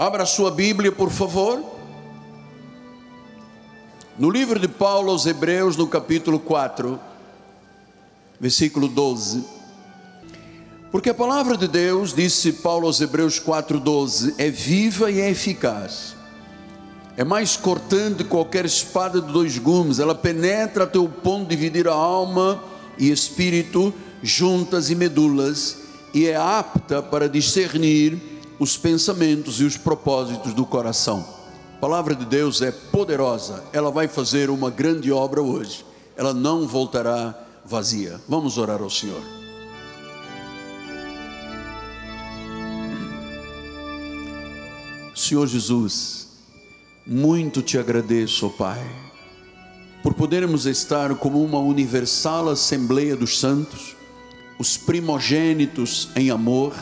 Abra sua Bíblia, por favor. No livro de Paulo aos Hebreus, no capítulo 4, versículo 12. Porque a palavra de Deus, disse Paulo aos Hebreus 4,12, é viva e é eficaz. É mais cortante que qualquer espada de dois gumes, ela penetra até o ponto de dividir a alma e espírito, juntas e medulas, e é apta para discernir os pensamentos e os propósitos do coração. A palavra de Deus é poderosa, ela vai fazer uma grande obra hoje, ela não voltará vazia. Vamos orar ao Senhor. Senhor Jesus, muito te agradeço, oh Pai, por podermos estar como uma universal Assembleia dos Santos, os primogênitos em amor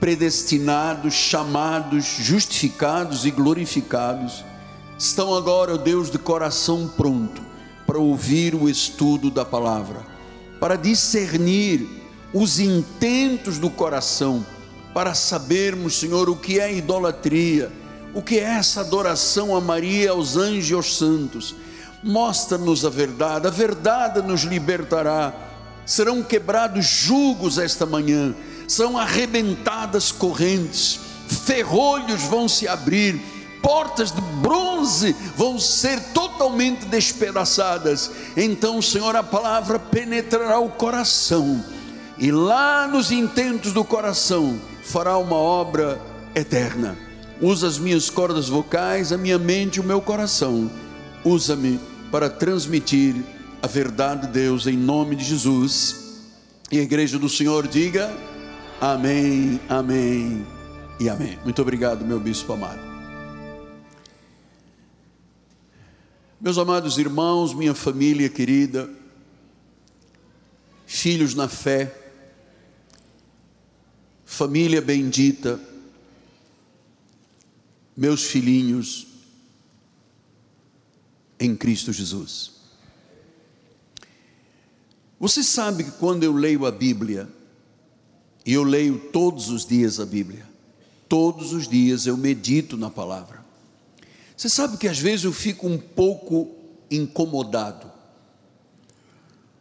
predestinados, chamados, justificados e glorificados, estão agora, ó Deus, de coração pronto para ouvir o estudo da palavra, para discernir os intentos do coração, para sabermos, Senhor, o que é idolatria, o que é essa adoração a Maria, aos anjos e aos santos. Mostra-nos a verdade, a verdade nos libertará. Serão quebrados julgos esta manhã são arrebentadas correntes, ferrolhos vão se abrir, portas de bronze vão ser totalmente despedaçadas. Então, Senhor, a palavra penetrará o coração, e lá nos intentos do coração fará uma obra eterna. Usa as minhas cordas vocais, a minha mente o meu coração. Usa-me para transmitir a verdade de Deus em nome de Jesus. E a igreja do Senhor diga: Amém, amém e amém. Muito obrigado, meu bispo amado. Meus amados irmãos, minha família querida, filhos na fé, família bendita, meus filhinhos em Cristo Jesus. Você sabe que quando eu leio a Bíblia, e eu leio todos os dias a Bíblia. Todos os dias eu medito na palavra. Você sabe que às vezes eu fico um pouco incomodado.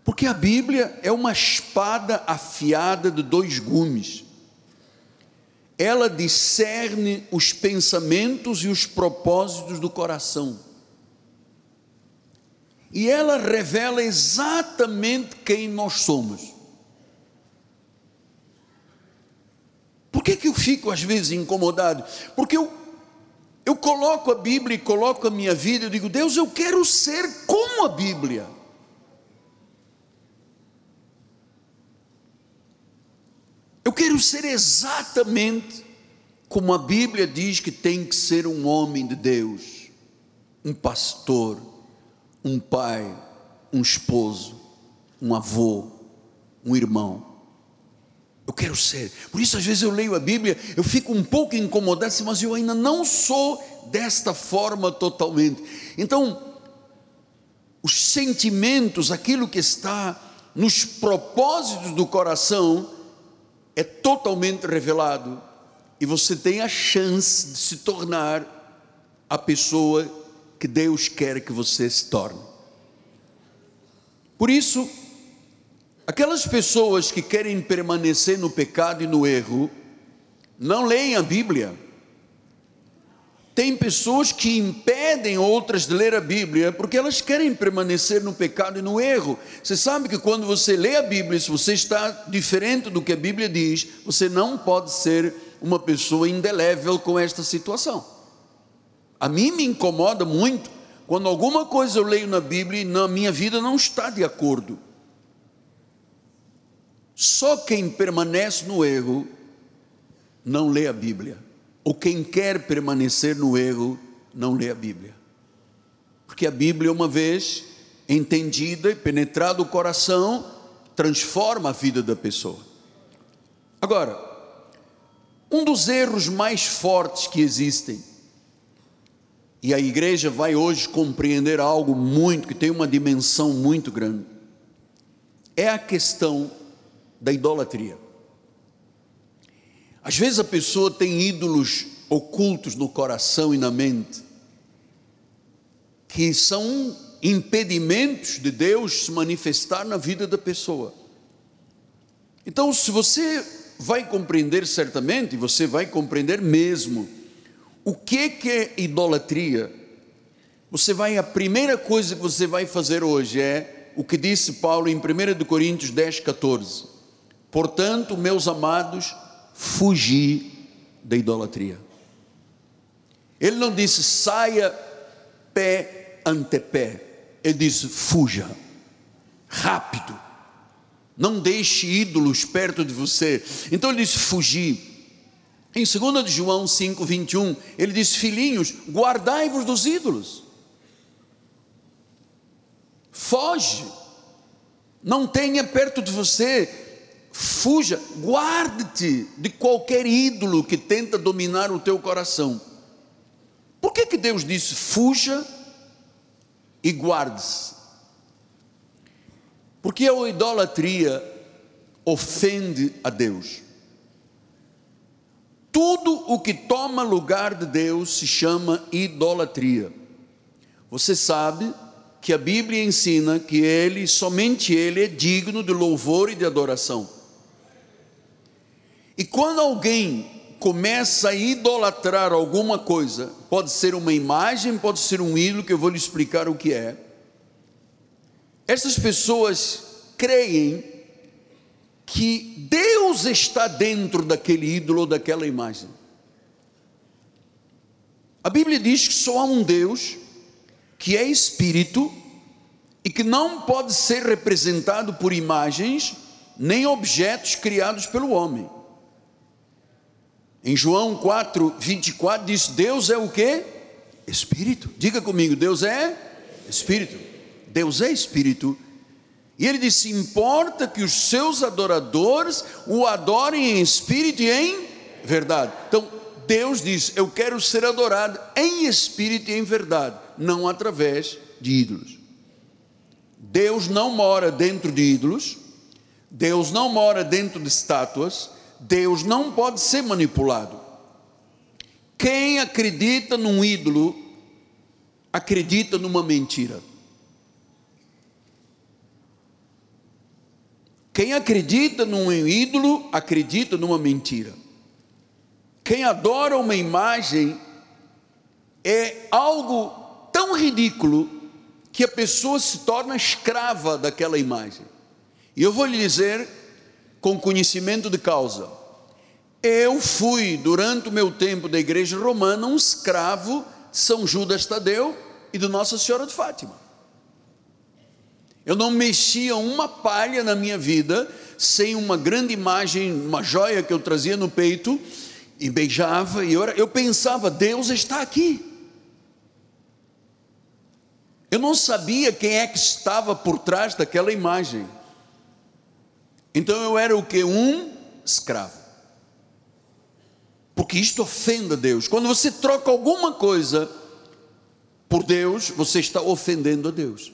Porque a Bíblia é uma espada afiada de dois gumes. Ela discerne os pensamentos e os propósitos do coração. E ela revela exatamente quem nós somos. Que, que eu fico às vezes incomodado? Porque eu, eu coloco a Bíblia e coloco a minha vida, eu digo, Deus, eu quero ser como a Bíblia. Eu quero ser exatamente como a Bíblia diz que tem que ser um homem de Deus, um pastor, um pai, um esposo, um avô, um irmão. Eu quero ser. Por isso, às vezes, eu leio a Bíblia, eu fico um pouco incomodado, mas eu ainda não sou desta forma totalmente. Então, os sentimentos, aquilo que está nos propósitos do coração, é totalmente revelado. E você tem a chance de se tornar a pessoa que Deus quer que você se torne. Por isso, Aquelas pessoas que querem permanecer no pecado e no erro, não leem a Bíblia. Tem pessoas que impedem outras de ler a Bíblia porque elas querem permanecer no pecado e no erro. Você sabe que quando você lê a Bíblia, se você está diferente do que a Bíblia diz, você não pode ser uma pessoa indelével com esta situação. A mim me incomoda muito quando alguma coisa eu leio na Bíblia e na minha vida não está de acordo. Só quem permanece no erro não lê a Bíblia. Ou quem quer permanecer no erro não lê a Bíblia. Porque a Bíblia, uma vez entendida e penetrada o coração, transforma a vida da pessoa. Agora, um dos erros mais fortes que existem, e a igreja vai hoje compreender algo muito, que tem uma dimensão muito grande, é a questão da idolatria. Às vezes a pessoa tem ídolos ocultos no coração e na mente, que são impedimentos de Deus se manifestar na vida da pessoa. Então, se você vai compreender certamente, você vai compreender mesmo, o que, que é idolatria, você vai, a primeira coisa que você vai fazer hoje é o que disse Paulo em 1 Coríntios 10, 14. Portanto, meus amados, fugi da idolatria. Ele não disse saia pé ante pé, ele disse fuja, rápido, não deixe ídolos perto de você. Então ele disse fugir. Em 2 de João 5, 21, ele diz: Filhinhos, guardai-vos dos ídolos. Foge. Não tenha perto de você. Fuja, guarde-te de qualquer ídolo que tenta dominar o teu coração. Por que, que Deus disse fuja e guarde-se? Porque a idolatria ofende a Deus. Tudo o que toma lugar de Deus se chama idolatria. Você sabe que a Bíblia ensina que ele, somente ele é digno de louvor e de adoração. E quando alguém começa a idolatrar alguma coisa, pode ser uma imagem, pode ser um ídolo, que eu vou lhe explicar o que é. Essas pessoas creem que Deus está dentro daquele ídolo ou daquela imagem. A Bíblia diz que só há um Deus que é espírito e que não pode ser representado por imagens nem objetos criados pelo homem. Em João 4, 24 diz: Deus é o que? Espírito. Diga comigo, Deus é Espírito. Deus é Espírito. E ele disse: importa que os seus adoradores o adorem em espírito e em verdade. Então, Deus diz: Eu quero ser adorado em espírito e em verdade, não através de ídolos. Deus não mora dentro de ídolos, Deus não mora dentro de estátuas, Deus não pode ser manipulado. Quem acredita num ídolo, acredita numa mentira. Quem acredita num ídolo, acredita numa mentira. Quem adora uma imagem é algo tão ridículo que a pessoa se torna escrava daquela imagem. E eu vou lhe dizer com conhecimento de causa. Eu fui, durante o meu tempo da igreja romana, um escravo de São Judas Tadeu e de Nossa Senhora de Fátima. Eu não mexia uma palha na minha vida sem uma grande imagem, uma joia que eu trazia no peito e beijava, e eu, eu pensava: Deus está aqui. Eu não sabia quem é que estava por trás daquela imagem. Então eu era o que? Um escravo. Porque isto ofende a Deus. Quando você troca alguma coisa por Deus, você está ofendendo a Deus.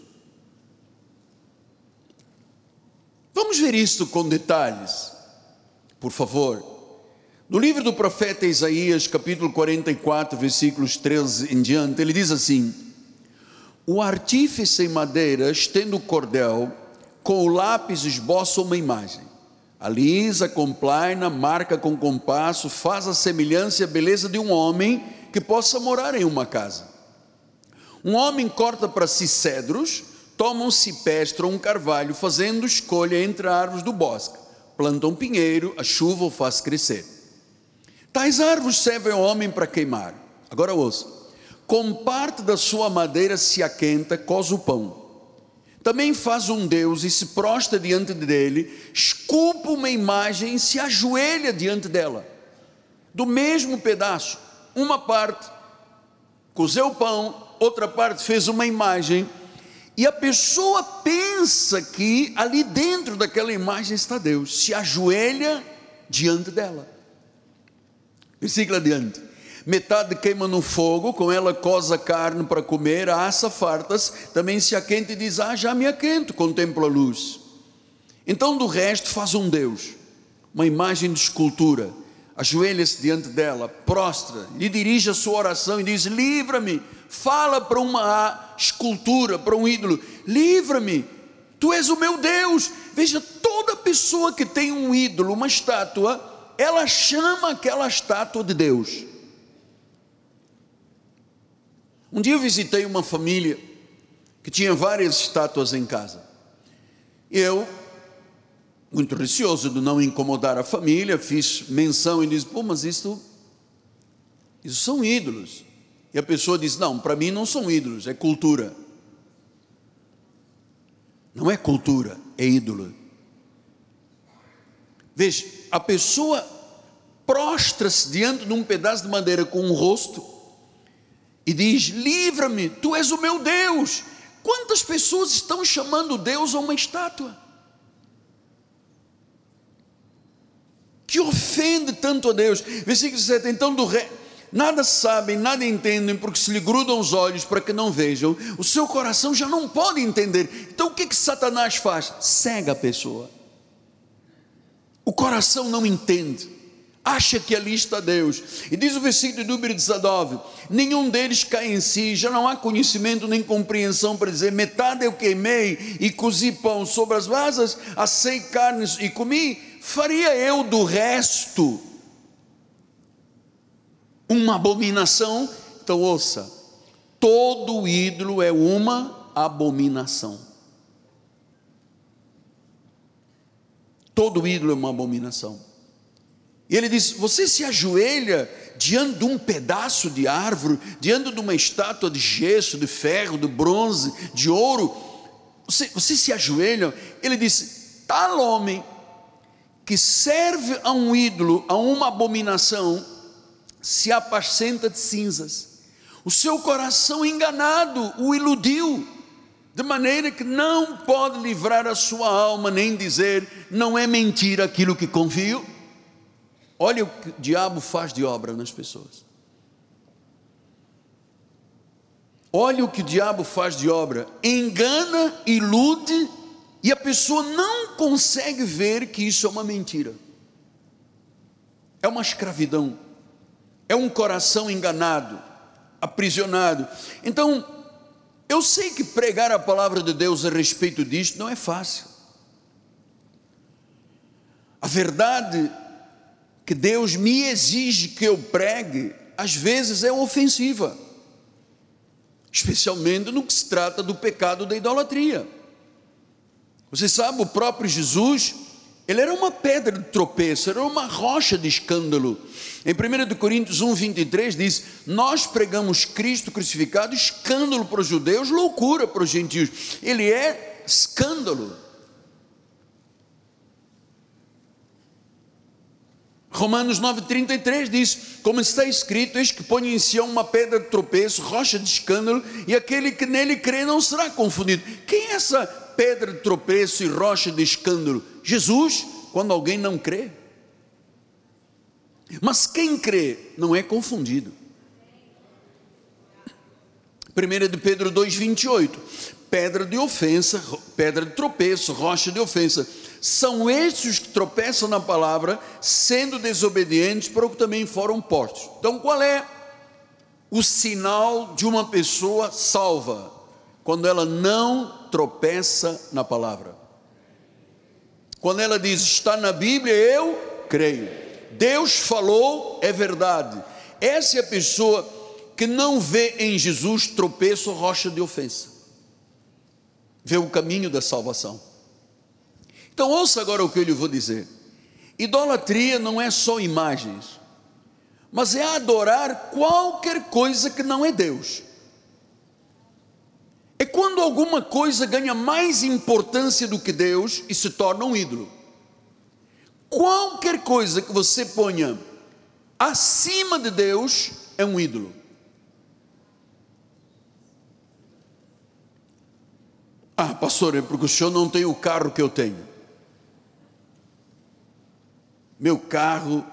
Vamos ver isto com detalhes, por favor. No livro do profeta Isaías, capítulo 44, versículos 13 em diante, ele diz assim: O artífice em madeira, estendo o cordel, com o lápis esboça uma imagem. Alisa, complaina, marca com compasso, faz a semelhança e a beleza de um homem que possa morar em uma casa. Um homem corta para si cedros, toma um cipestre ou um carvalho, fazendo escolha entre árvores do bosque. Planta um pinheiro, a chuva o faz crescer. Tais árvores servem ao homem para queimar. Agora ouça. Com parte da sua madeira se aquenta, cose o pão também faz um Deus e se prostra diante dele, esculpa uma imagem e se ajoelha diante dela. Do mesmo pedaço, uma parte cozeu o pão, outra parte fez uma imagem, e a pessoa pensa que ali dentro daquela imagem está Deus, se ajoelha diante dela. Versículo adiante metade queima no fogo, com ela coza carne para comer, assa fartas, também se aquente e diz: Ah, já me aquento, contempla a luz. Então do resto faz um Deus, uma imagem de escultura, ajoelha-se diante dela, prostra, lhe dirige a sua oração e diz: Livra-me. Fala para uma escultura, para um ídolo: Livra-me, tu és o meu Deus. Veja, toda pessoa que tem um ídolo, uma estátua, ela chama aquela estátua de Deus. Um dia eu visitei uma família que tinha várias estátuas em casa. Eu muito receoso de não incomodar a família, fiz menção e disse: pô, mas isso, isso são ídolos. E a pessoa diz: não, para mim não são ídolos, é cultura. Não é cultura, é ídolo. Veja, a pessoa prostra-se diante de um pedaço de madeira com um rosto e diz: Livra-me, tu és o meu Deus. Quantas pessoas estão chamando Deus a uma estátua? que ofende tanto a Deus. Versículo 7: Então do rei. Nada sabem, nada entendem, porque se lhe grudam os olhos para que não vejam, o seu coração já não pode entender. Então o que, que Satanás faz? Cega a pessoa. O coração não entende, acha que ali está Deus. E diz o versículo de número 19: Nenhum deles cai em si, já não há conhecimento nem compreensão para dizer: metade eu queimei e cozi pão sobre as vasas, assei carnes e comi faria eu do resto uma abominação? Então ouça, todo ídolo é uma abominação. Todo ídolo é uma abominação. E ele diz: Você se ajoelha diante de um pedaço de árvore, diante de uma estátua de gesso, de ferro, de bronze, de ouro. Você, você se ajoelha? Ele diz: Tal homem que serve a um ídolo, a uma abominação, se apacenta de cinzas. O seu coração enganado o iludiu, de maneira que não pode livrar a sua alma, nem dizer, não é mentira aquilo que confio. Olha o que o diabo faz de obra nas pessoas. Olha o que o diabo faz de obra: engana, ilude e a pessoa não consegue ver que isso é uma mentira. É uma escravidão. É um coração enganado, aprisionado. Então, eu sei que pregar a palavra de Deus a respeito disto não é fácil. A verdade que Deus me exige que eu pregue, às vezes é ofensiva, especialmente no que se trata do pecado da idolatria. Você sabe, o próprio Jesus, ele era uma pedra de tropeço, era uma rocha de escândalo. Em 1 Coríntios 1, 23 diz: Nós pregamos Cristo crucificado, escândalo para os judeus, loucura para os gentios. Ele é escândalo. Romanos 9,33 diz: Como está escrito, eis que põe em Sião uma pedra de tropeço, rocha de escândalo, e aquele que nele crê não será confundido. Quem é essa pedra de tropeço e rocha de escândalo? Jesus, quando alguém não crê. Mas quem crê não é confundido. 1 de Pedro 2,28: pedra de ofensa, pedra de tropeço, rocha de ofensa. São estes que tropeçam na palavra, sendo desobedientes, para o que também foram postos. Então, qual é o sinal de uma pessoa salva? Quando ela não tropeça na palavra. Quando ela diz está na Bíblia, eu creio. Deus falou, é verdade. Essa é a pessoa que não vê em Jesus tropeço ou rocha de ofensa. Vê o caminho da salvação. Então ouça agora o que eu lhe vou dizer. Idolatria não é só imagens, mas é adorar qualquer coisa que não é Deus é quando alguma coisa ganha mais importância do que Deus e se torna um ídolo. Qualquer coisa que você ponha acima de Deus é um ídolo. Ah, pastor, é porque o senhor não tem o carro que eu tenho. Meu carro,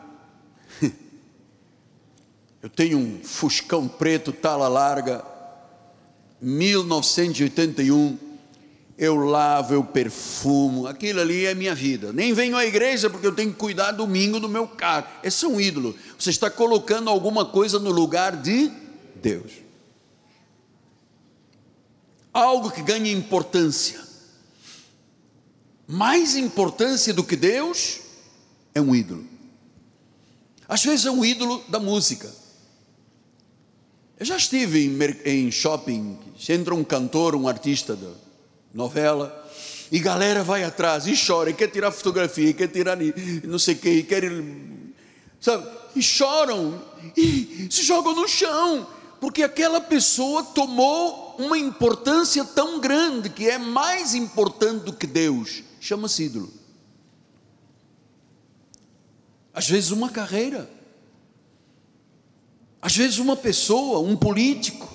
eu tenho um fuscão preto, tala larga, 1981, eu lavo, eu perfumo, aquilo ali é minha vida. Nem venho à igreja porque eu tenho que cuidar domingo do meu carro. Esse é um ídolo. Você está colocando alguma coisa no lugar de Deus. Algo que ganha importância. Mais importância do que Deus é um ídolo. Às vezes é um ídolo da música. Eu já estive em, em shopping, entra um cantor, um artista da novela, e galera vai atrás e chora, e quer tirar fotografia, quer tirar não sei o que, quer. Sabe? E choram, e se jogam no chão, porque aquela pessoa tomou uma importância tão grande, que é mais importante do que Deus, chama-se ídolo. Às vezes, uma carreira, às vezes, uma pessoa, um político,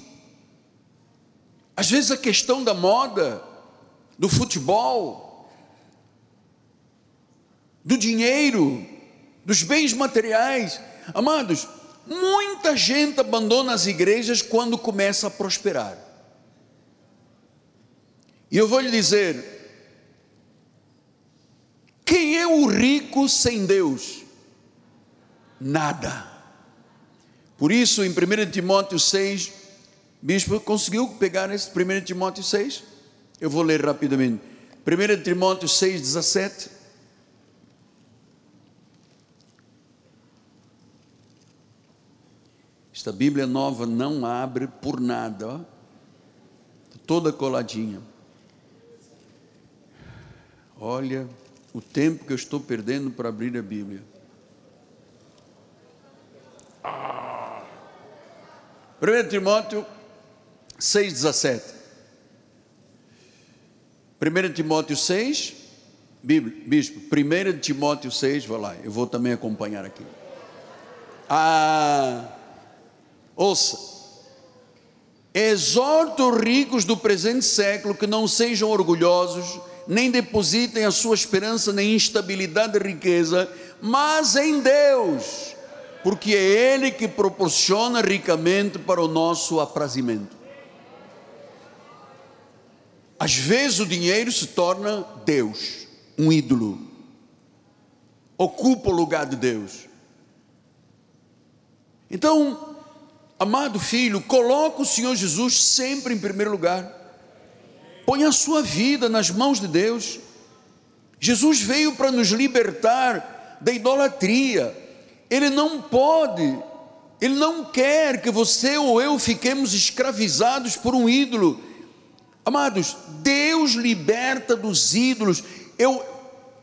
às vezes, a questão da moda, do futebol, do dinheiro, dos bens materiais. Amados, muita gente abandona as igrejas quando começa a prosperar. E eu vou lhe dizer: quem é o rico sem Deus? Nada. Por isso, em 1 Timóteo 6, bispo conseguiu pegar esse 1 Timóteo 6? Eu vou ler rapidamente. 1 Timóteo 6, 17. Esta Bíblia nova não abre por nada, ó. toda coladinha. Olha o tempo que eu estou perdendo para abrir a Bíblia. Ah. 1 Timóteo 6,17. 1 Timóteo 6, bispo, 1 Timóteo 6, vou lá, eu vou também acompanhar aqui. Ah, ouça, exorta os ricos do presente século que não sejam orgulhosos, nem depositem a sua esperança na instabilidade da riqueza, mas em Deus, porque é Ele que proporciona ricamente para o nosso aprazimento. Às vezes o dinheiro se torna Deus, um ídolo, ocupa o lugar de Deus. Então, amado filho, coloca o Senhor Jesus sempre em primeiro lugar, põe a sua vida nas mãos de Deus. Jesus veio para nos libertar da idolatria, Ele não pode, Ele não quer que você ou eu fiquemos escravizados por um ídolo Amados, Deus liberta dos ídolos. Eu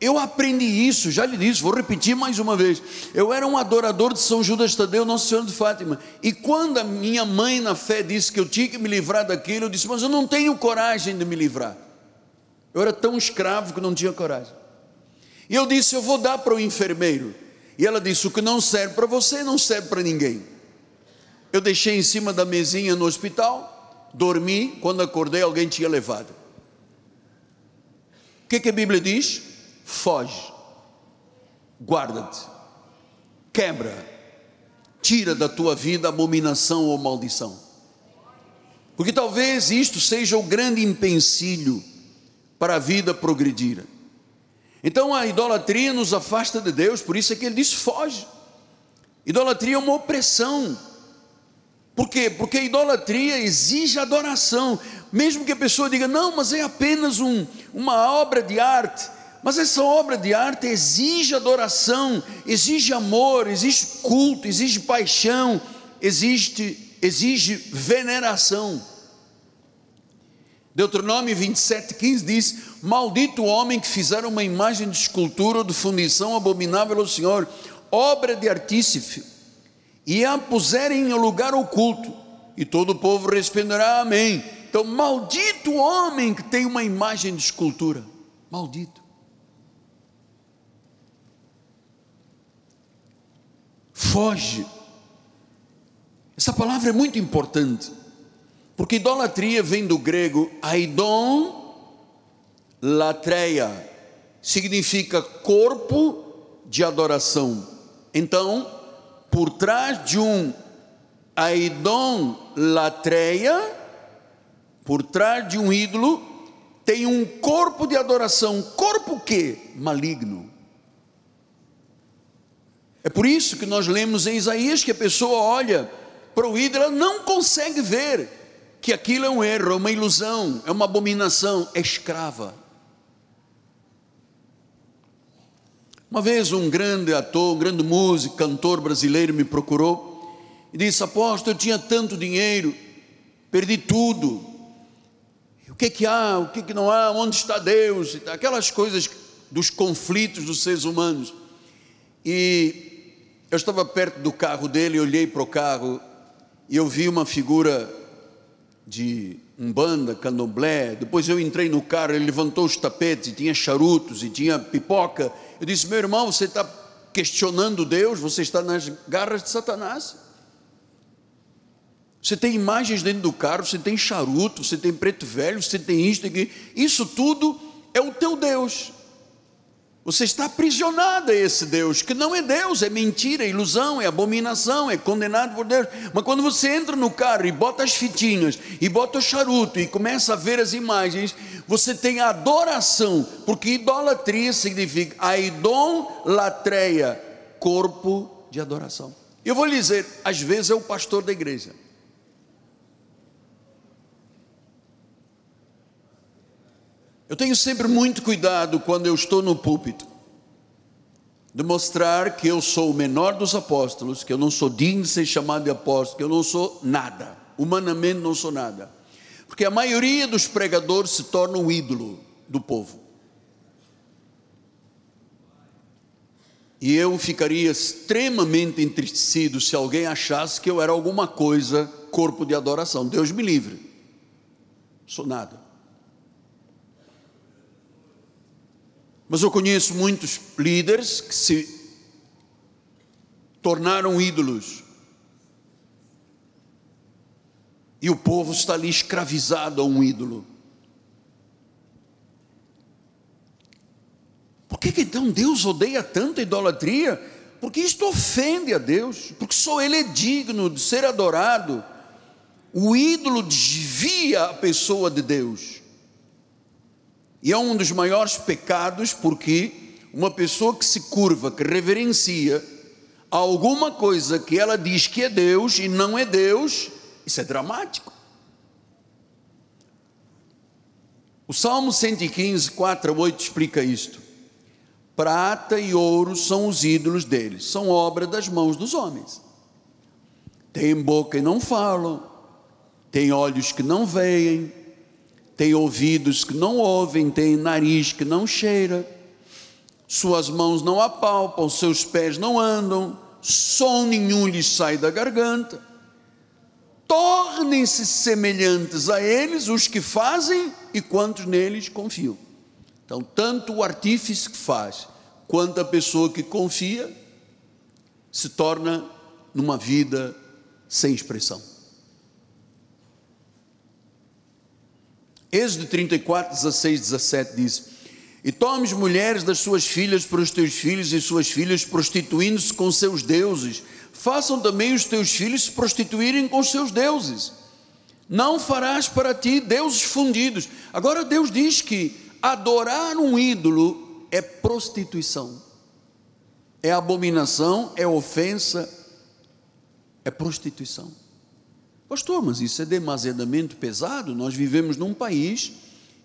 eu aprendi isso, já lhe disse, vou repetir mais uma vez. Eu era um adorador de São Judas Tadeu, Nosso Senhor de Fátima. E quando a minha mãe na fé disse que eu tinha que me livrar daquilo, eu disse: "Mas eu não tenho coragem de me livrar". Eu era tão escravo que não tinha coragem. E eu disse: "Eu vou dar para o enfermeiro". E ela disse: "O que não serve para você não serve para ninguém". Eu deixei em cima da mesinha no hospital dormi, quando acordei, alguém tinha levado. O que, que a Bíblia diz? Foge, guarda-te, quebra, tira da tua vida abominação ou maldição. Porque talvez isto seja o grande empecilho para a vida progredir. Então a idolatria nos afasta de Deus, por isso é que ele diz: foge. Idolatria é uma opressão por quê? Porque a idolatria exige adoração, mesmo que a pessoa diga, não, mas é apenas um, uma obra de arte. Mas essa obra de arte exige adoração, exige amor, exige culto, exige paixão, exige, veneração. Deuteronômio 27, 15 diz: Maldito o homem que fizer uma imagem de escultura ou de fundição abominável ao Senhor, obra de artífice e a puserem em lugar oculto, e todo o povo responderá amém. Então, maldito o homem que tem uma imagem de escultura, maldito. Foge. Essa palavra é muito importante, porque idolatria vem do grego aidon latreia, significa corpo de adoração. Então, por trás de um aidon latreia, por trás de um ídolo, tem um corpo de adoração, corpo que? Maligno. É por isso que nós lemos em Isaías que a pessoa olha para o ídolo, ela não consegue ver que aquilo é um erro, é uma ilusão, é uma abominação, é escrava. Uma vez um grande ator, um grande músico, cantor brasileiro me procurou e disse: Apóstolo, eu tinha tanto dinheiro, perdi tudo. O que, que há, o que, que não há, onde está Deus? Aquelas coisas dos conflitos dos seres humanos. E eu estava perto do carro dele, olhei para o carro e eu vi uma figura de umbanda, candomblé. Depois eu entrei no carro, ele levantou os tapetes e tinha charutos e tinha pipoca. Eu disse: Meu irmão, você está questionando Deus, você está nas garras de Satanás. Você tem imagens dentro do carro, você tem charuto, você tem preto velho, você tem isto. Isso tudo é o teu Deus. Você está aprisionado a esse Deus, que não é Deus, é mentira, é ilusão, é abominação, é condenado por Deus. Mas quando você entra no carro e bota as fitinhas, e bota o charuto, e começa a ver as imagens, você tem adoração, porque idolatria significa a idolatreia, corpo de adoração. Eu vou lhe dizer, às vezes é o pastor da igreja. Eu tenho sempre muito cuidado quando eu estou no púlpito, de mostrar que eu sou o menor dos apóstolos, que eu não sou digno de ser chamado de apóstolo, que eu não sou nada, humanamente não sou nada. Porque a maioria dos pregadores se torna um ídolo do povo. E eu ficaria extremamente entristecido se alguém achasse que eu era alguma coisa, corpo de adoração. Deus me livre. Sou nada. Mas eu conheço muitos líderes que se tornaram ídolos. E o povo está ali escravizado a um ídolo. Por que, que então Deus odeia tanta idolatria? Porque isto ofende a Deus, porque só Ele é digno de ser adorado. O ídolo desvia a pessoa de Deus. E é um dos maiores pecados porque uma pessoa que se curva, que reverencia alguma coisa que ela diz que é Deus e não é Deus, isso é dramático. O Salmo 115, 4 a 8 explica isto. Prata e ouro são os ídolos deles, são obra das mãos dos homens. Tem boca e não falam, tem olhos que não veem, tem ouvidos que não ouvem, tem nariz que não cheira, suas mãos não apalpam, seus pés não andam, som nenhum lhes sai da garganta. Tornem-se semelhantes a eles os que fazem e quantos neles confiam. Então, tanto o artífice que faz, quanto a pessoa que confia, se torna numa vida sem expressão. Êxodo 34, 16, 17 diz: E tomes mulheres das suas filhas para os teus filhos e suas filhas, prostituindo-se com seus deuses. Façam também os teus filhos se prostituírem com seus deuses. Não farás para ti deuses fundidos. Agora Deus diz que adorar um ídolo é prostituição, é abominação, é ofensa, é prostituição. Pastor, mas isso é demasiadamente pesado. Nós vivemos num país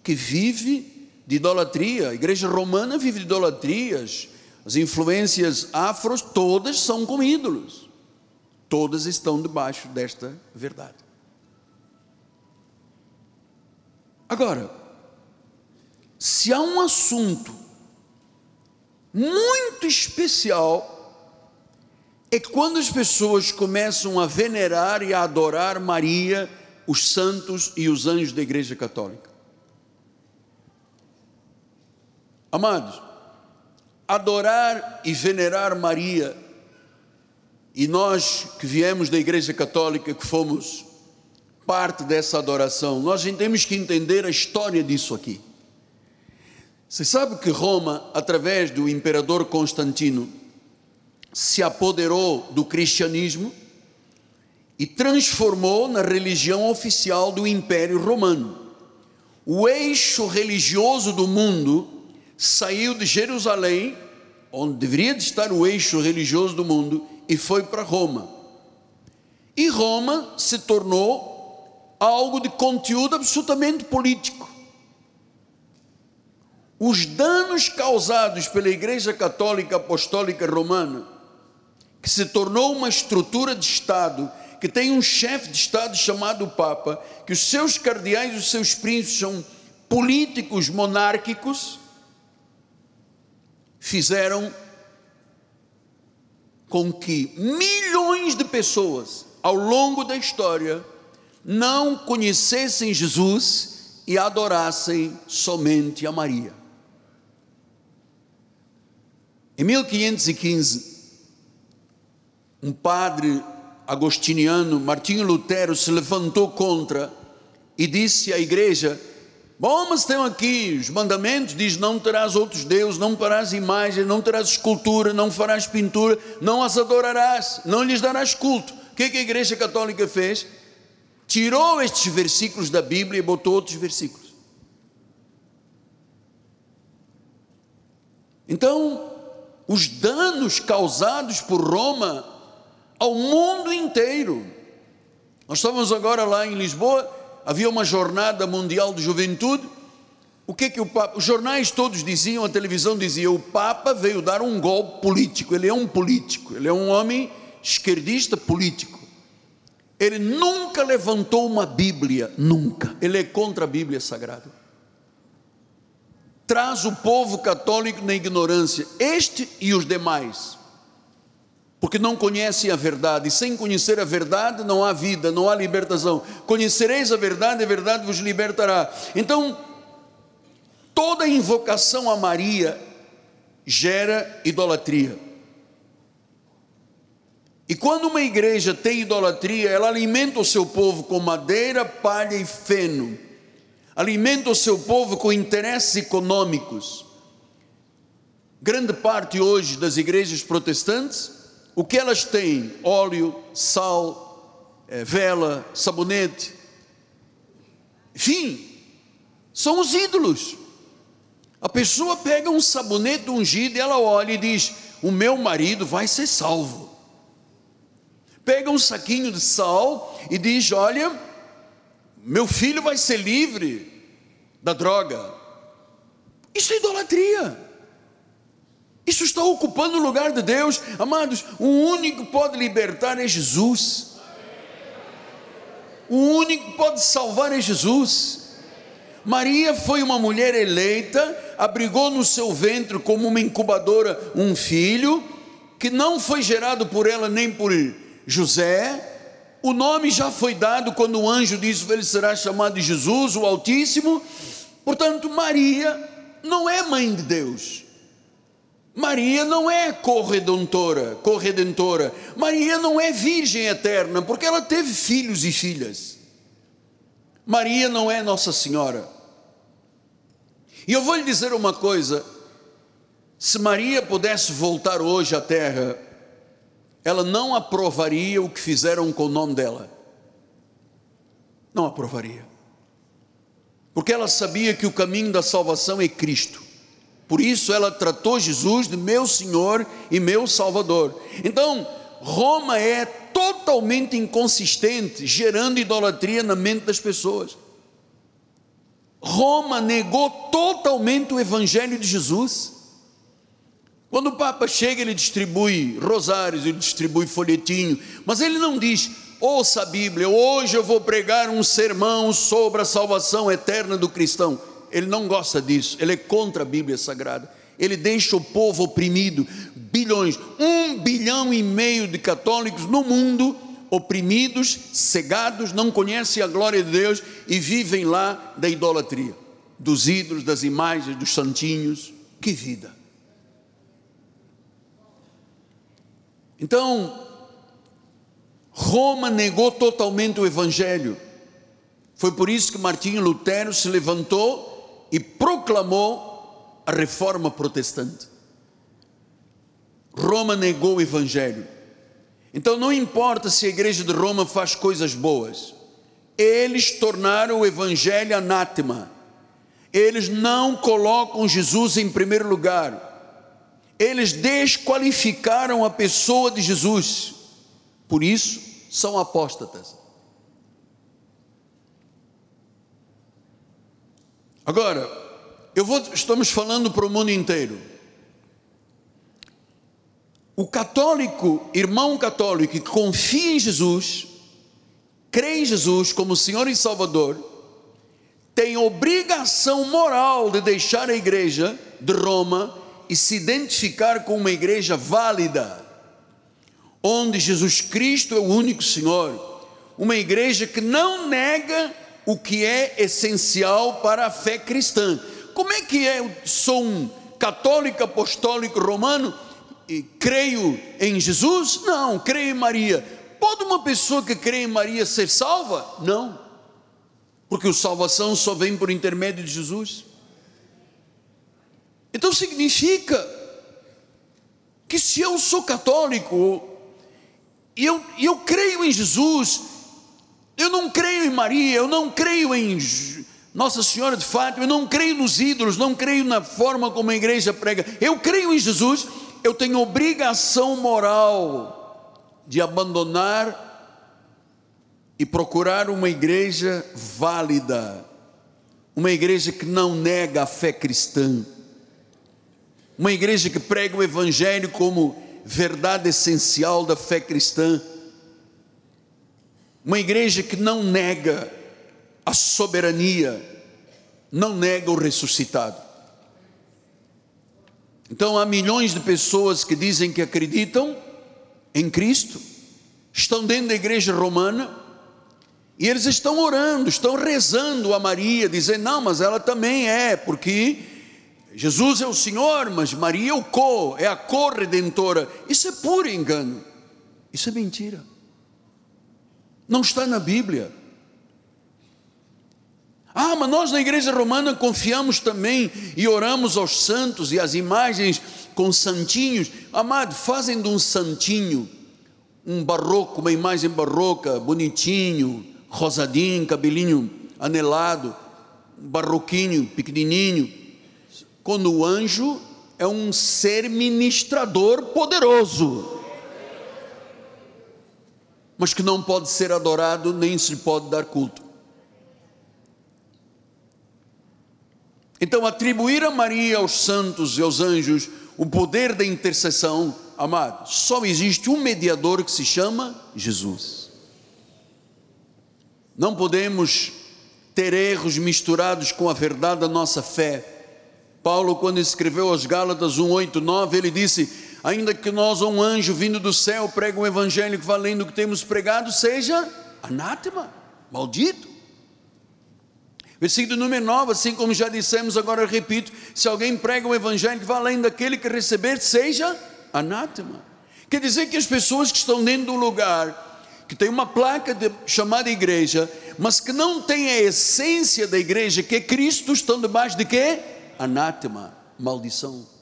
que vive de idolatria. A igreja romana vive de idolatrias. As influências afros todas são com ídolos. Todas estão debaixo desta verdade. Agora, se há um assunto muito especial é quando as pessoas começam a venerar e a adorar Maria, os santos e os anjos da Igreja Católica. Amados, adorar e venerar Maria, e nós que viemos da Igreja Católica, que fomos parte dessa adoração, nós temos que entender a história disso aqui. Você sabe que Roma, através do imperador Constantino, se apoderou do cristianismo e transformou na religião oficial do Império Romano. o eixo religioso do mundo saiu de Jerusalém, onde deveria estar o eixo religioso do mundo, e foi para Roma. E Roma se tornou algo de conteúdo absolutamente político. Os danos causados pela Igreja Católica Apostólica Romana, que se tornou uma estrutura de Estado, que tem um chefe de Estado chamado Papa, que os seus cardeais e os seus príncipes são políticos monárquicos, fizeram com que milhões de pessoas ao longo da história não conhecessem Jesus e adorassem somente a Maria. Em 1515, um padre agostiniano, Martinho Lutero, se levantou contra e disse à igreja: Bom, mas tem aqui os mandamentos, diz: não terás outros deuses, não farás imagens, não terás escultura, não farás pintura, não as adorarás, não lhes darás culto. O que, é que a igreja católica fez? Tirou estes versículos da Bíblia e botou outros versículos. Então, os danos causados por Roma ao mundo inteiro. Nós estamos agora lá em Lisboa, havia uma jornada mundial de juventude. O que é que o Papa, os jornais todos diziam, a televisão dizia, o Papa veio dar um golpe político. Ele é um político, ele é um homem esquerdista político. Ele nunca levantou uma Bíblia, nunca. Ele é contra a Bíblia Sagrada traz o povo católico na ignorância, este e os demais, porque não conhecem a verdade, sem conhecer a verdade não há vida, não há libertação. Conhecereis a verdade, a verdade vos libertará. Então, toda invocação a Maria gera idolatria. E quando uma igreja tem idolatria, ela alimenta o seu povo com madeira, palha e feno alimenta o seu povo com interesses econômicos. Grande parte hoje das igrejas protestantes, o que elas têm? Óleo, sal, é, vela, sabonete. Enfim, são os ídolos. A pessoa pega um sabonete ungido e ela olha e diz: O meu marido vai ser salvo. Pega um saquinho de sal e diz: Olha, meu filho vai ser livre da droga. Isso é idolatria. Isso está ocupando o lugar de Deus. Amados, o único que pode libertar é Jesus. O único que pode salvar é Jesus. Maria foi uma mulher eleita, abrigou no seu ventre como uma incubadora um filho que não foi gerado por ela nem por José, o nome já foi dado quando o anjo disse: Ele será chamado de Jesus, o Altíssimo. Portanto, Maria não é mãe de Deus. Maria não é corredentora, corredentora. Maria não é virgem eterna, porque ela teve filhos e filhas. Maria não é Nossa Senhora. E eu vou lhe dizer uma coisa: se Maria pudesse voltar hoje à terra, ela não aprovaria o que fizeram com o nome dela. Não aprovaria. Porque ela sabia que o caminho da salvação é Cristo. Por isso ela tratou Jesus de meu Senhor e meu Salvador. Então, Roma é totalmente inconsistente, gerando idolatria na mente das pessoas. Roma negou totalmente o evangelho de Jesus. Quando o Papa chega, ele distribui rosários, ele distribui folhetinho, mas ele não diz: ouça a Bíblia, hoje eu vou pregar um sermão sobre a salvação eterna do cristão. Ele não gosta disso, ele é contra a Bíblia Sagrada. Ele deixa o povo oprimido, bilhões, um bilhão e meio de católicos no mundo, oprimidos, cegados, não conhecem a glória de Deus e vivem lá da idolatria, dos ídolos, das imagens, dos santinhos. Que vida! Então, Roma negou totalmente o Evangelho. Foi por isso que Martinho Lutero se levantou e proclamou a reforma protestante. Roma negou o Evangelho. Então não importa se a igreja de Roma faz coisas boas, eles tornaram o Evangelho anátema, eles não colocam Jesus em primeiro lugar. Eles desqualificaram a pessoa de Jesus. Por isso, são apóstatas. Agora, eu vou, estamos falando para o mundo inteiro. O católico, irmão católico que confia em Jesus, crê em Jesus como Senhor e Salvador, tem obrigação moral de deixar a igreja de Roma e se identificar com uma igreja válida, onde Jesus Cristo é o único Senhor, uma igreja que não nega o que é essencial para a fé cristã. Como é que é? Eu sou um católico apostólico romano e creio em Jesus? Não, creio em Maria. Pode uma pessoa que crê em Maria ser salva? Não porque a salvação só vem por intermédio de Jesus. Então significa que se eu sou católico e eu, eu creio em Jesus, eu não creio em Maria, eu não creio em Nossa Senhora de Fátima, eu não creio nos ídolos, não creio na forma como a igreja prega, eu creio em Jesus, eu tenho obrigação moral de abandonar e procurar uma igreja válida, uma igreja que não nega a fé cristã, uma igreja que prega o Evangelho como verdade essencial da fé cristã, uma igreja que não nega a soberania, não nega o ressuscitado. Então há milhões de pessoas que dizem que acreditam em Cristo, estão dentro da igreja romana, e eles estão orando, estão rezando a Maria, dizendo: não, mas ela também é, porque Jesus é o Senhor, mas Maria é o co, é a co-redentora. Isso é puro engano, isso é mentira, não está na Bíblia. Ah, mas nós na igreja romana confiamos também e oramos aos santos e às imagens com santinhos. Amado, fazem de um santinho um barroco, uma imagem barroca, bonitinho, rosadinho, cabelinho anelado, barroquinho, pequenininho, quando o anjo é um ser ministrador poderoso, mas que não pode ser adorado nem se pode dar culto. Então, atribuir a Maria, aos santos e aos anjos o poder da intercessão, amado, só existe um mediador que se chama Jesus. Não podemos ter erros misturados com a verdade da nossa fé. Paulo, quando escreveu aos Gálatas 1, 8, 9, ele disse: Ainda que nós, um anjo vindo do céu, pregue um evangelho valendo o que temos pregado, seja anátema, maldito. Versículo número 9, assim como já dissemos, agora eu repito: se alguém prega um evangelho valendo aquele que receber, seja anátema. Quer dizer que as pessoas que estão dentro do lugar que tem uma placa de, chamada igreja, mas que não tem a essência da igreja, que é Cristo, estão debaixo de quê? Anátema, maldição.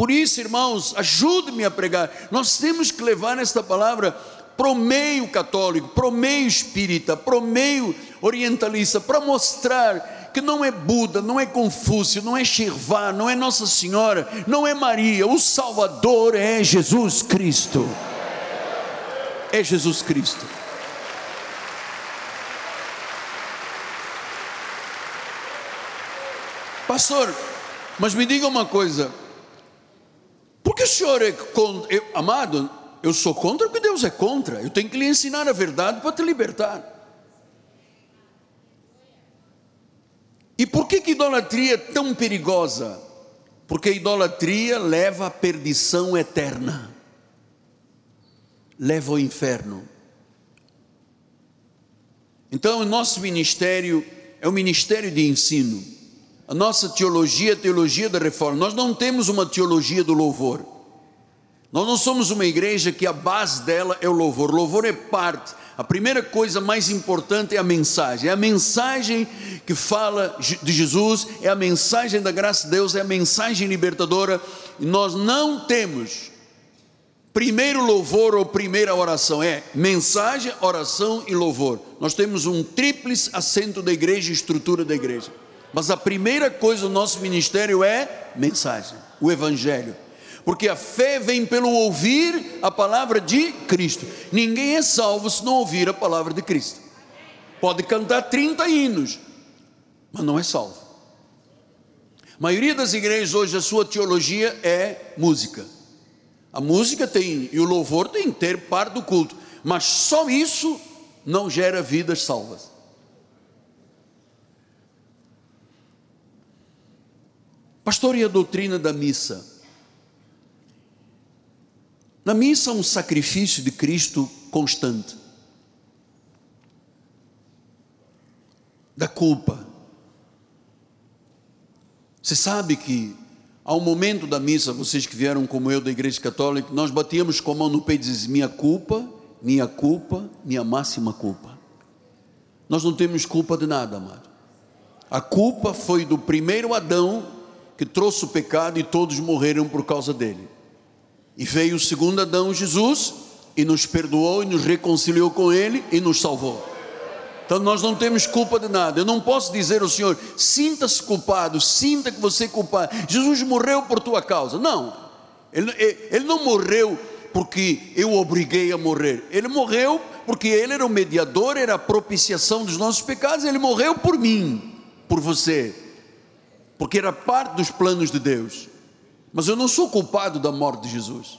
Por isso, irmãos, ajude-me a pregar. Nós temos que levar esta palavra para o meio católico, para o meio espírita, para o meio orientalista, para mostrar que não é Buda, não é Confúcio, não é Shirvá, não é Nossa Senhora, não é Maria, o Salvador é Jesus Cristo é Jesus Cristo. Pastor, mas me diga uma coisa: por que o senhor é contra? Eu, amado, eu sou contra porque Deus é contra. Eu tenho que lhe ensinar a verdade para te libertar. E por que, que idolatria é tão perigosa? Porque a idolatria leva à perdição eterna leva ao inferno. Então, o nosso ministério é um ministério de ensino. A nossa teologia é a teologia da reforma. Nós não temos uma teologia do louvor. Nós não somos uma igreja que a base dela é o louvor. Louvor é parte. A primeira coisa mais importante é a mensagem. É a mensagem que fala de Jesus, é a mensagem da graça de Deus, é a mensagem libertadora. E nós não temos Primeiro louvor ou primeira oração é mensagem, oração e louvor. Nós temos um tríplice assento da igreja, estrutura da igreja. Mas a primeira coisa do nosso ministério é mensagem, o Evangelho. Porque a fé vem pelo ouvir a palavra de Cristo. Ninguém é salvo se não ouvir a palavra de Cristo. Pode cantar 30 hinos, mas não é salvo. A maioria das igrejas hoje, a sua teologia é música. A música tem, e o louvor tem que ter parte do culto, mas só isso não gera vidas salvas. Pastor, e a doutrina da missa? Na missa, um sacrifício de Cristo constante, da culpa. Você sabe que ao momento da missa, vocês que vieram como eu da Igreja Católica, nós batíamos com a mão no peito e dizíamos: Minha culpa, minha culpa, minha máxima culpa. Nós não temos culpa de nada, amado. A culpa foi do primeiro Adão que trouxe o pecado e todos morreram por causa dele. E veio o segundo Adão, Jesus, e nos perdoou e nos reconciliou com ele e nos salvou. Então nós não temos culpa de nada. Eu não posso dizer ao Senhor, sinta-se culpado, sinta que você é culpado. Jesus morreu por tua causa. Não, ele, ele não morreu porque eu obriguei a morrer. Ele morreu porque ele era o mediador, era a propiciação dos nossos pecados. Ele morreu por mim, por você porque era parte dos planos de Deus. Mas eu não sou culpado da morte de Jesus.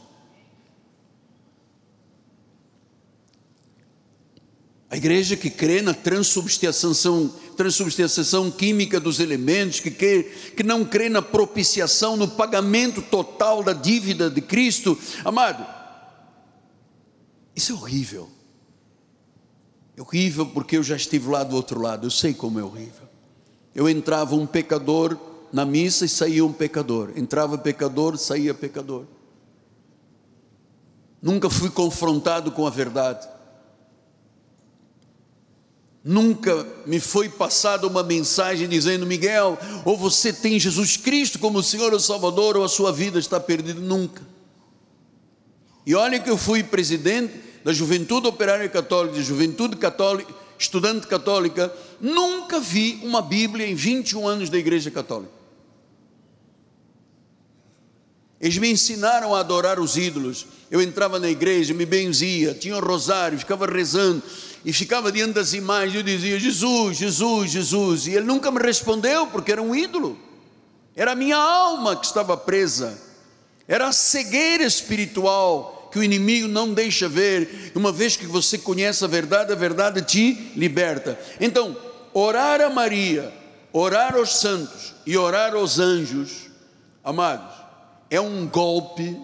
A igreja que crê na transubstanciação, transubstanciação química dos elementos, que, crê, que não crê na propiciação, no pagamento total da dívida de Cristo, amado, isso é horrível. É horrível porque eu já estive lá do outro lado, eu sei como é horrível. Eu entrava um pecador na missa e saía um pecador. Entrava pecador, saía pecador. Nunca fui confrontado com a verdade. Nunca me foi passada uma mensagem dizendo, Miguel, ou você tem Jesus Cristo como Senhor ou Salvador, ou a sua vida está perdida. Nunca. E olha que eu fui presidente da Juventude Operária Católica, da Juventude Católica, estudante católica, nunca vi uma Bíblia em 21 anos da Igreja Católica. Eles me ensinaram a adorar os ídolos. Eu entrava na igreja, me benzia, tinha um rosário, ficava rezando e ficava diante das imagens. Eu dizia: Jesus, Jesus, Jesus. E ele nunca me respondeu porque era um ídolo. Era a minha alma que estava presa. Era a cegueira espiritual que o inimigo não deixa ver. Uma vez que você conhece a verdade, a verdade te liberta. Então, orar a Maria, orar aos santos e orar aos anjos, amados é um golpe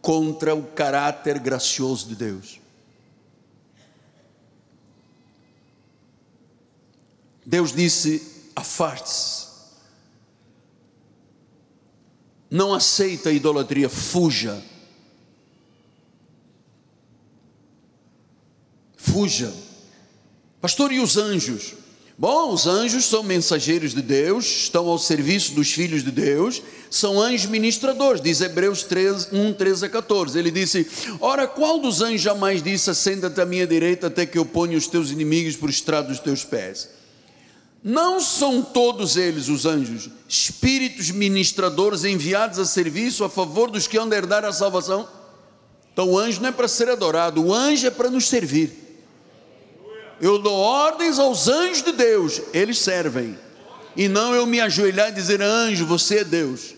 contra o caráter gracioso de Deus. Deus disse: afaste-se, não aceita a idolatria, fuja. Fuja. Pastor, e os anjos? Bom, os anjos são mensageiros de Deus, estão ao serviço dos filhos de Deus, são anjos ministradores, diz Hebreus 3, 1, 13 a 14. Ele disse: Ora, qual dos anjos jamais disse: Assenta-te à minha direita até que eu ponha os teus inimigos por estrado dos teus pés? Não são todos eles, os anjos, espíritos ministradores enviados a serviço a favor dos que hão de herdar a salvação? Então o anjo não é para ser adorado, o anjo é para nos servir eu dou ordens aos anjos de Deus, eles servem. E não eu me ajoelhar e dizer, anjo, você é Deus.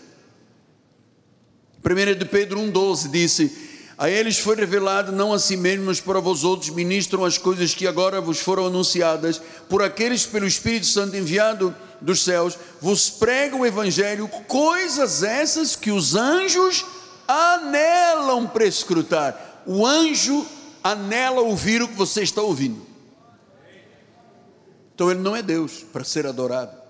1 de Pedro 1,12 disse: A eles foi revelado, não a si mesmos, mas para vós outros, ministram as coisas que agora vos foram anunciadas, por aqueles pelo Espírito Santo enviado dos céus, vos pregam o Evangelho, coisas essas que os anjos anelam para escrutar. O anjo anela ouvir o que você está ouvindo. Então ele não é Deus para ser adorado.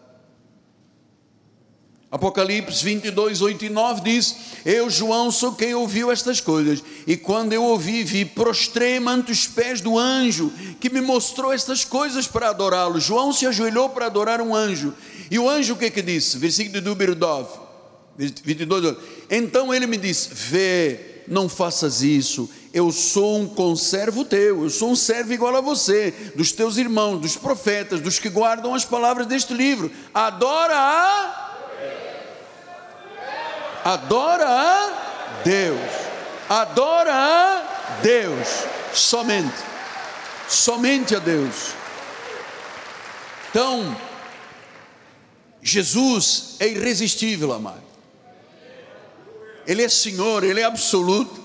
Apocalipse 22, 8 e 9 diz: Eu, João, sou quem ouviu estas coisas, e quando eu ouvi, vi, prostrei-me ante os pés do anjo que me mostrou estas coisas para adorá-lo. João se ajoelhou para adorar um anjo, e o anjo o que que disse? Versículo de número 9, 22. Então ele me disse: Vê, não faças isso, Eu sou um conservo teu, eu sou um servo igual a você, dos teus irmãos, dos profetas, dos que guardam as palavras deste livro. Adora a. Adora a Deus. Adora a Deus. Somente. Somente a Deus. Então, Jesus é irresistível, amado. Ele é Senhor, Ele é absoluto.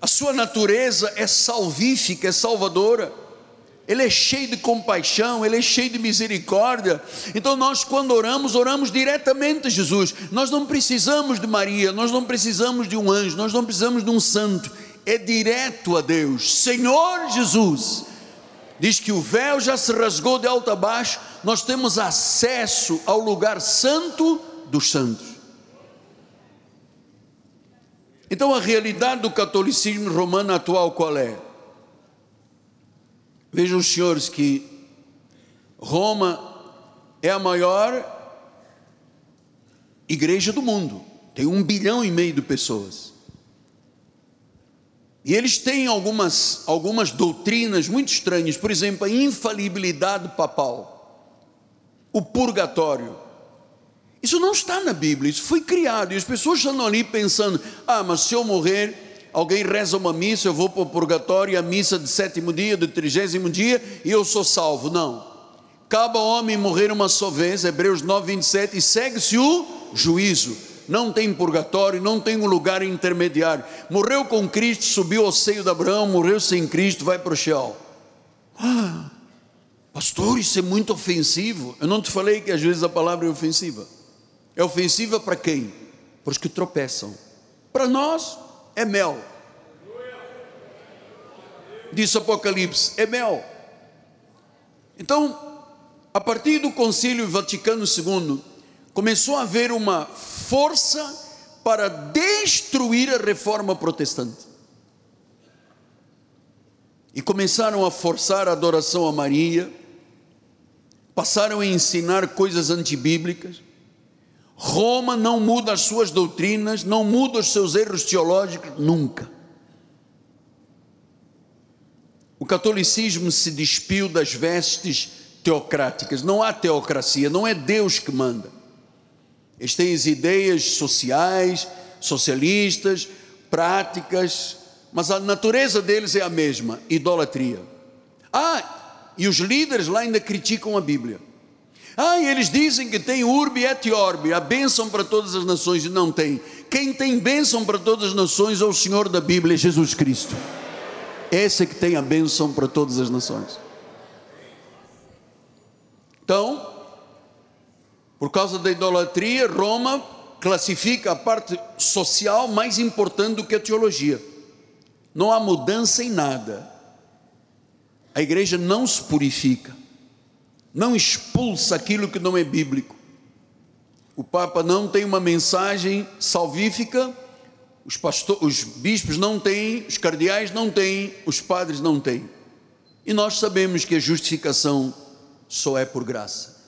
A sua natureza é salvífica, é salvadora. Ele é cheio de compaixão, ele é cheio de misericórdia. Então nós quando oramos, oramos diretamente a Jesus. Nós não precisamos de Maria, nós não precisamos de um anjo, nós não precisamos de um santo. É direto a Deus. Senhor Jesus, diz que o véu já se rasgou de alto a baixo, nós temos acesso ao lugar santo dos santos. Então a realidade do catolicismo romano atual qual é? Vejam os senhores que Roma é a maior igreja do mundo, tem um bilhão e meio de pessoas. E eles têm algumas, algumas doutrinas muito estranhas, por exemplo, a infalibilidade papal, o purgatório. Isso não está na Bíblia, isso foi criado, e as pessoas estão ali pensando: ah, mas se eu morrer, alguém reza uma missa, eu vou para o purgatório, a missa de sétimo dia, de trigésimo dia, e eu sou salvo. Não. Cabe ao homem morrer uma só vez, Hebreus 9, 27, e segue-se o juízo não tem purgatório, não tem um lugar intermediário. Morreu com Cristo, subiu ao seio de Abraão, morreu sem Cristo, vai para o céu. Ah, pastor, isso é muito ofensivo. Eu não te falei que às vezes a palavra é ofensiva. É ofensiva para quem? Para os que tropeçam. Para nós é mel. Diz Apocalipse, é mel. Então, a partir do Concílio Vaticano II, começou a haver uma força para destruir a reforma protestante. E começaram a forçar a adoração a Maria, passaram a ensinar coisas antibíblicas. Roma não muda as suas doutrinas, não muda os seus erros teológicos, nunca. O catolicismo se despiu das vestes teocráticas, não há teocracia, não é Deus que manda. Eles têm as ideias sociais, socialistas, práticas, mas a natureza deles é a mesma: idolatria. Ah, e os líderes lá ainda criticam a Bíblia. Ah, eles dizem que tem urbe et orbe, a bênção para todas as nações, e não tem. Quem tem bênção para todas as nações é o Senhor da Bíblia, Jesus Cristo. Esse é que tem a bênção para todas as nações. Então, por causa da idolatria, Roma classifica a parte social mais importante do que a teologia. Não há mudança em nada. A igreja não se purifica, não expulsa aquilo que não é bíblico. O Papa não tem uma mensagem salvífica, os, os bispos não têm, os cardeais não têm, os padres não têm. E nós sabemos que a justificação só é por graça.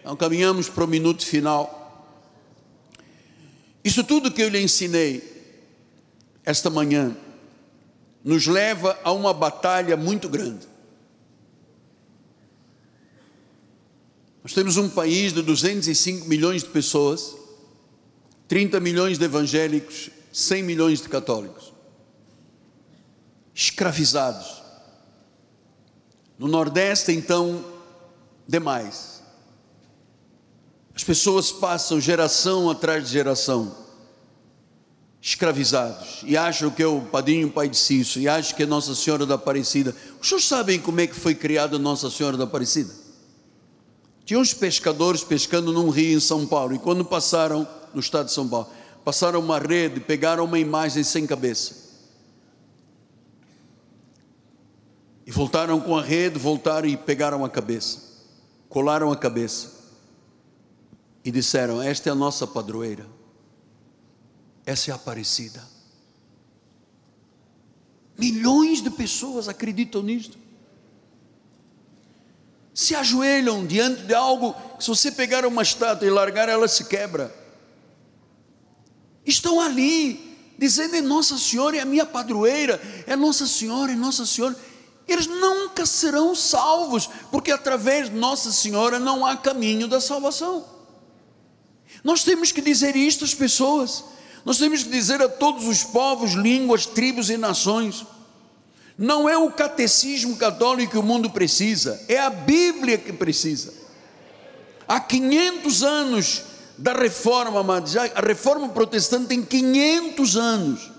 Então caminhamos para o minuto final. Isso tudo que eu lhe ensinei esta manhã nos leva a uma batalha muito grande. Nós temos um país de 205 milhões de pessoas, 30 milhões de evangélicos, 100 milhões de católicos, escravizados. No Nordeste, então, demais. As pessoas passam geração atrás de geração, escravizados, e acham que é o padrinho pai de Cício, e acham que é Nossa Senhora da Aparecida. Os senhores sabem como é que foi criada Nossa Senhora da Aparecida? Tinha uns pescadores pescando num rio em São Paulo, e quando passaram, no estado de São Paulo, passaram uma rede, pegaram uma imagem sem cabeça. E voltaram com a rede, voltaram e pegaram a cabeça, colaram a cabeça e disseram: Esta é a nossa padroeira, essa é a Aparecida. Milhões de pessoas acreditam nisto. Se ajoelham diante de algo que, se você pegar uma estátua e largar, ela se quebra. Estão ali, dizendo: é Nossa Senhora, é a minha padroeira, é Nossa Senhora, é Nossa Senhora. Eles nunca serão salvos, porque através de Nossa Senhora não há caminho da salvação. Nós temos que dizer isto às pessoas, nós temos que dizer a todos os povos, línguas, tribos e nações. Não é o catecismo católico que o mundo precisa, é a Bíblia que precisa. Há 500 anos da reforma, amados, a reforma protestante tem 500 anos.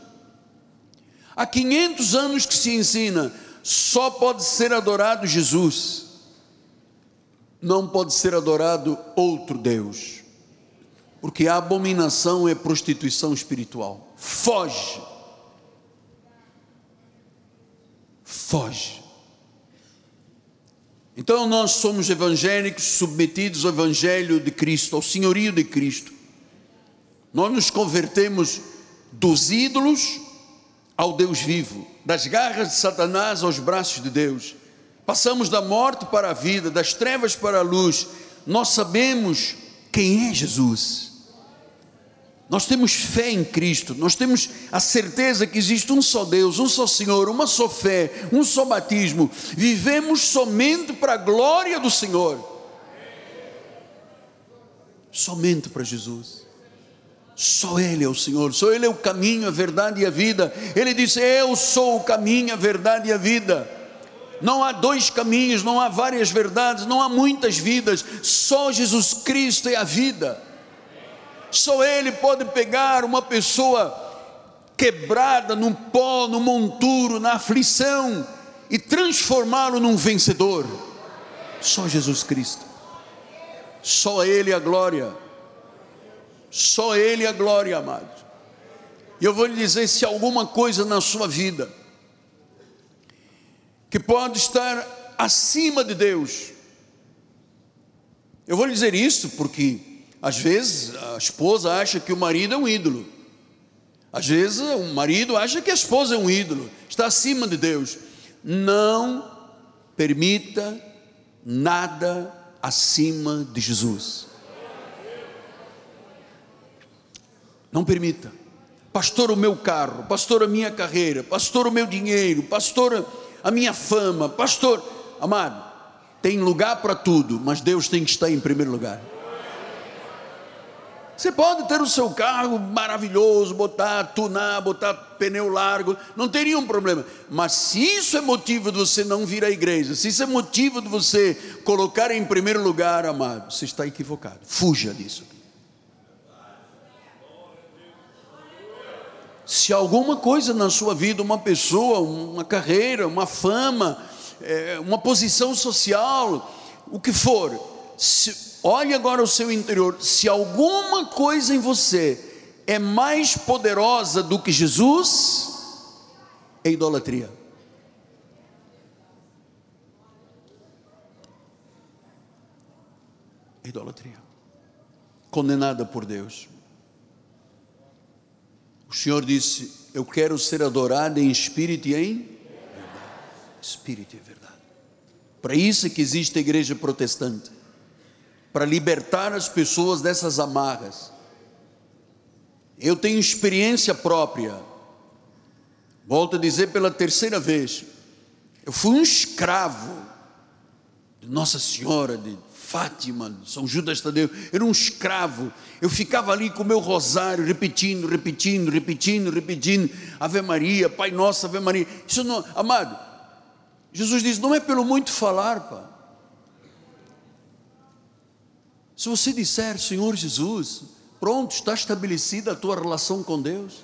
Há 500 anos que se ensina, só pode ser adorado Jesus, não pode ser adorado outro Deus, porque a abominação é prostituição espiritual. Foge, foge. Então nós somos evangélicos submetidos ao Evangelho de Cristo, ao senhorio de Cristo. Nós nos convertemos dos ídolos ao Deus vivo, das garras de Satanás aos braços de Deus. Passamos da morte para a vida, das trevas para a luz. Nós sabemos quem é Jesus. Nós temos fé em Cristo, nós temos a certeza que existe um só Deus, um só Senhor, uma só fé, um só batismo. Vivemos somente para a glória do Senhor. Somente para Jesus. Só Ele é o Senhor, só Ele é o caminho, a verdade e a vida. Ele disse: Eu sou o caminho, a verdade e a vida. Não há dois caminhos, não há várias verdades, não há muitas vidas, só Jesus Cristo é a vida. Só Ele pode pegar uma pessoa quebrada no pó, no monturo, na aflição e transformá-lo num vencedor. Só Jesus Cristo. Só Ele a glória. Só Ele a glória, amado. E eu vou lhe dizer: se alguma coisa na sua vida que pode estar acima de Deus, eu vou lhe dizer isso porque às vezes a esposa acha que o marido é um ídolo. Às vezes o marido acha que a esposa é um ídolo, está acima de Deus. Não permita nada acima de Jesus. Não permita. Pastor, o meu carro, pastor, a minha carreira, pastor, o meu dinheiro, pastor, a minha fama, pastor, amado, tem lugar para tudo, mas Deus tem que estar em primeiro lugar. Você pode ter o seu carro maravilhoso, botar, tunar, botar pneu largo, não teria um problema. Mas se isso é motivo de você não vir à igreja, se isso é motivo de você colocar em primeiro lugar, amado, você está equivocado. Fuja disso. Se alguma coisa na sua vida, uma pessoa, uma carreira, uma fama, é, uma posição social, o que for, se, Olhe agora o seu interior. Se alguma coisa em você é mais poderosa do que Jesus, é idolatria. É idolatria. Condenada por Deus. O Senhor disse: Eu quero ser adorado em espírito e em verdade. Espírito e verdade. Para isso é que existe a igreja protestante para libertar as pessoas dessas amarras. Eu tenho experiência própria. Volto a dizer pela terceira vez. Eu fui um escravo de Nossa Senhora, de Fátima, São Judas Tadeu. Era um escravo. Eu ficava ali com o meu rosário, repetindo, repetindo, repetindo, repetindo. Ave Maria, Pai Nosso, Ave Maria. Isso não, amado. Jesus diz: não é pelo muito falar, pá. Se você disser, Senhor Jesus, pronto, está estabelecida a tua relação com Deus.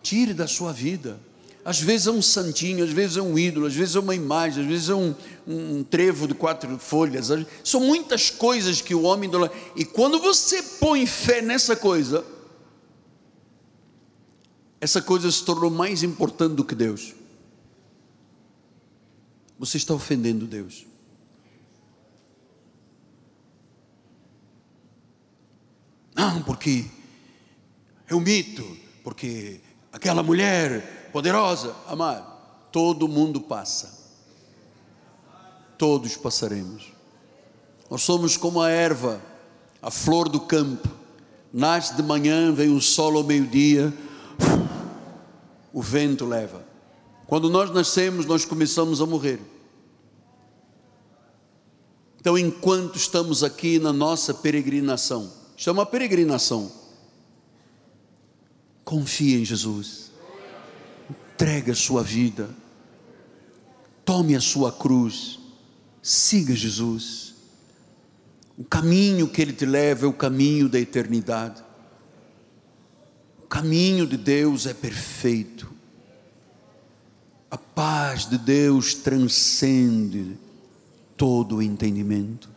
Tire da sua vida. Às vezes é um santinho, às vezes é um ídolo, às vezes é uma imagem, às vezes é um, um trevo de quatro folhas. São muitas coisas que o homem. E quando você põe fé nessa coisa, essa coisa se tornou mais importante do que Deus você está ofendendo Deus. Não, porque é um mito, porque aquela mulher poderosa, amado, todo mundo passa. Todos passaremos. Nós somos como a erva, a flor do campo, nasce de manhã, vem o sol ao meio-dia, o vento leva. Quando nós nascemos, nós começamos a morrer. Então, enquanto estamos aqui na nossa peregrinação, isto é peregrinação, confie em Jesus, entregue a sua vida, tome a sua cruz, siga Jesus. O caminho que Ele te leva é o caminho da eternidade. O caminho de Deus é perfeito. A paz de Deus transcende todo o entendimento.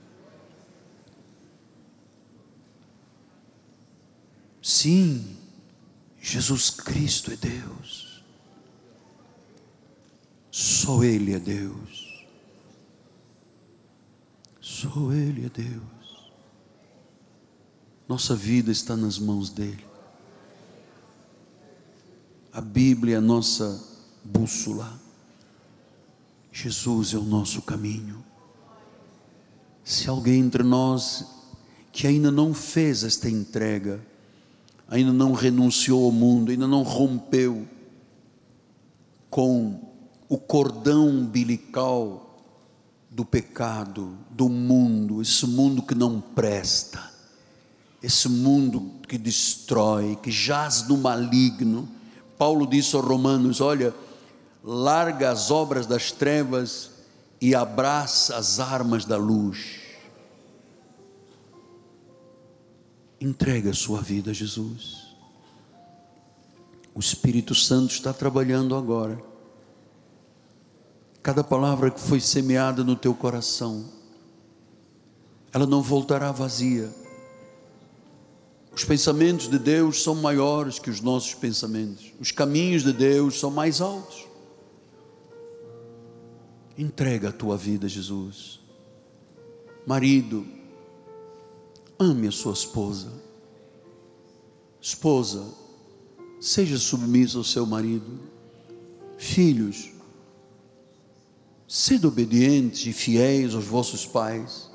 Sim, Jesus Cristo é Deus. Só Ele é Deus. Só Ele é Deus. Nossa vida está nas mãos dEle. A Bíblia é a nossa bússola. Jesus é o nosso caminho. Se alguém entre nós que ainda não fez esta entrega, ainda não renunciou ao mundo, ainda não rompeu com o cordão umbilical do pecado, do mundo, esse mundo que não presta, esse mundo que destrói, que jaz no maligno. Paulo disse aos Romanos: olha, larga as obras das trevas e abraça as armas da luz. Entrega a sua vida a Jesus. O Espírito Santo está trabalhando agora. Cada palavra que foi semeada no teu coração, ela não voltará vazia. Os pensamentos de Deus são maiores que os nossos pensamentos. Os caminhos de Deus são mais altos. Entrega a tua vida Jesus. Marido, ame a sua esposa. Esposa, seja submissa ao seu marido. Filhos, sede obedientes e fiéis aos vossos pais.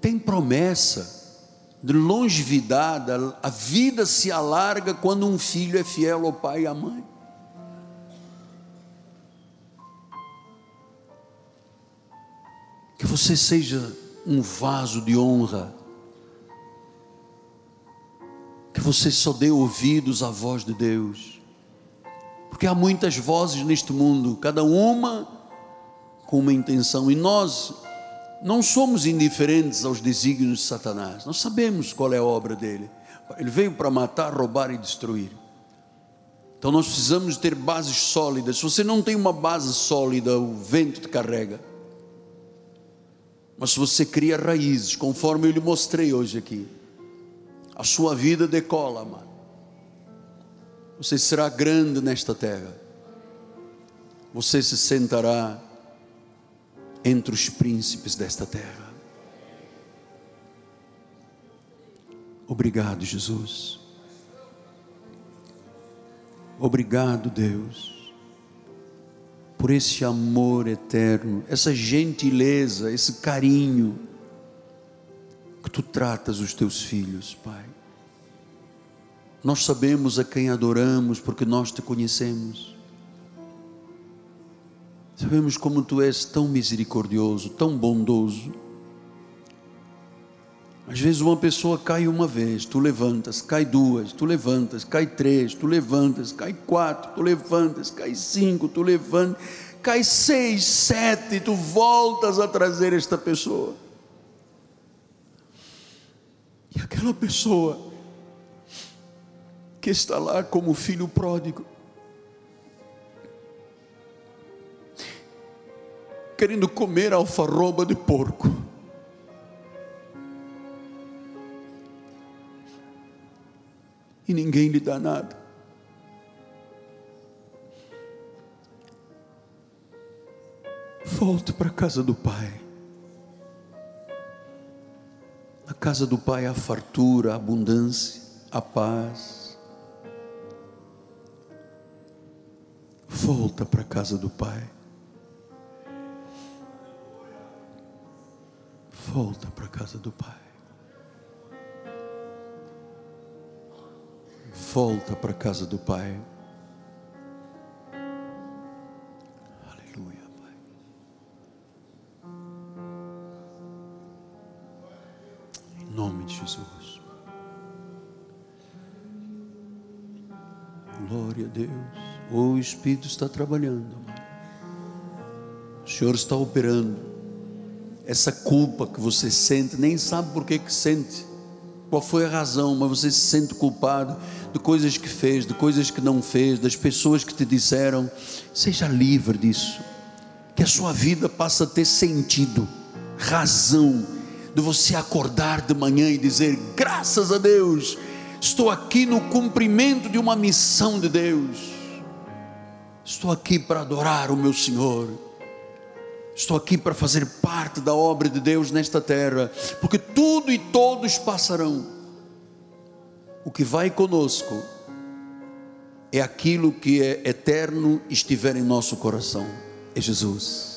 Tem promessa de longevidade, a vida se alarga quando um filho é fiel ao pai e à mãe. Que você seja um vaso de honra. Que você só dê ouvidos à voz de Deus. Porque há muitas vozes neste mundo, cada uma com uma intenção, e nós não somos indiferentes aos desígnios de Satanás, nós sabemos qual é a obra dele. Ele veio para matar, roubar e destruir. Então nós precisamos ter bases sólidas. Se você não tem uma base sólida, o vento te carrega. Mas se você cria raízes, conforme eu lhe mostrei hoje aqui, a sua vida decola, amado. Você será grande nesta terra. Você se sentará entre os príncipes desta terra. Obrigado, Jesus. Obrigado, Deus por esse amor eterno, essa gentileza, esse carinho que tu tratas os teus filhos, Pai. Nós sabemos a quem adoramos porque nós te conhecemos. Sabemos como tu és tão misericordioso, tão bondoso. Às vezes uma pessoa cai uma vez, tu levantas, cai duas, tu levantas, cai três, tu levantas, cai quatro, tu levantas, cai cinco, tu levantas, cai seis, sete, tu voltas a trazer esta pessoa. E aquela pessoa que está lá como filho pródigo, querendo comer alfarroba de porco, e ninguém lhe dá nada. Volte para a casa do Pai. Na casa do Pai há fartura, a abundância, a paz. Volta para a casa do Pai. Volta para a casa do Pai. Volta para a casa do Pai. Aleluia, Pai. Em nome de Jesus. Glória a Deus. O Espírito está trabalhando. O Senhor está operando. Essa culpa que você sente, nem sabe por que que sente. Qual foi a razão, mas você se sente culpado de coisas que fez, de coisas que não fez, das pessoas que te disseram. Seja livre disso. Que a sua vida passe a ter sentido, razão, de você acordar de manhã e dizer: graças a Deus, estou aqui no cumprimento de uma missão de Deus. Estou aqui para adorar o meu Senhor. Estou aqui para fazer parte da obra de Deus nesta terra, porque tudo e todos passarão. O que vai conosco é aquilo que é eterno estiver em nosso coração, é Jesus.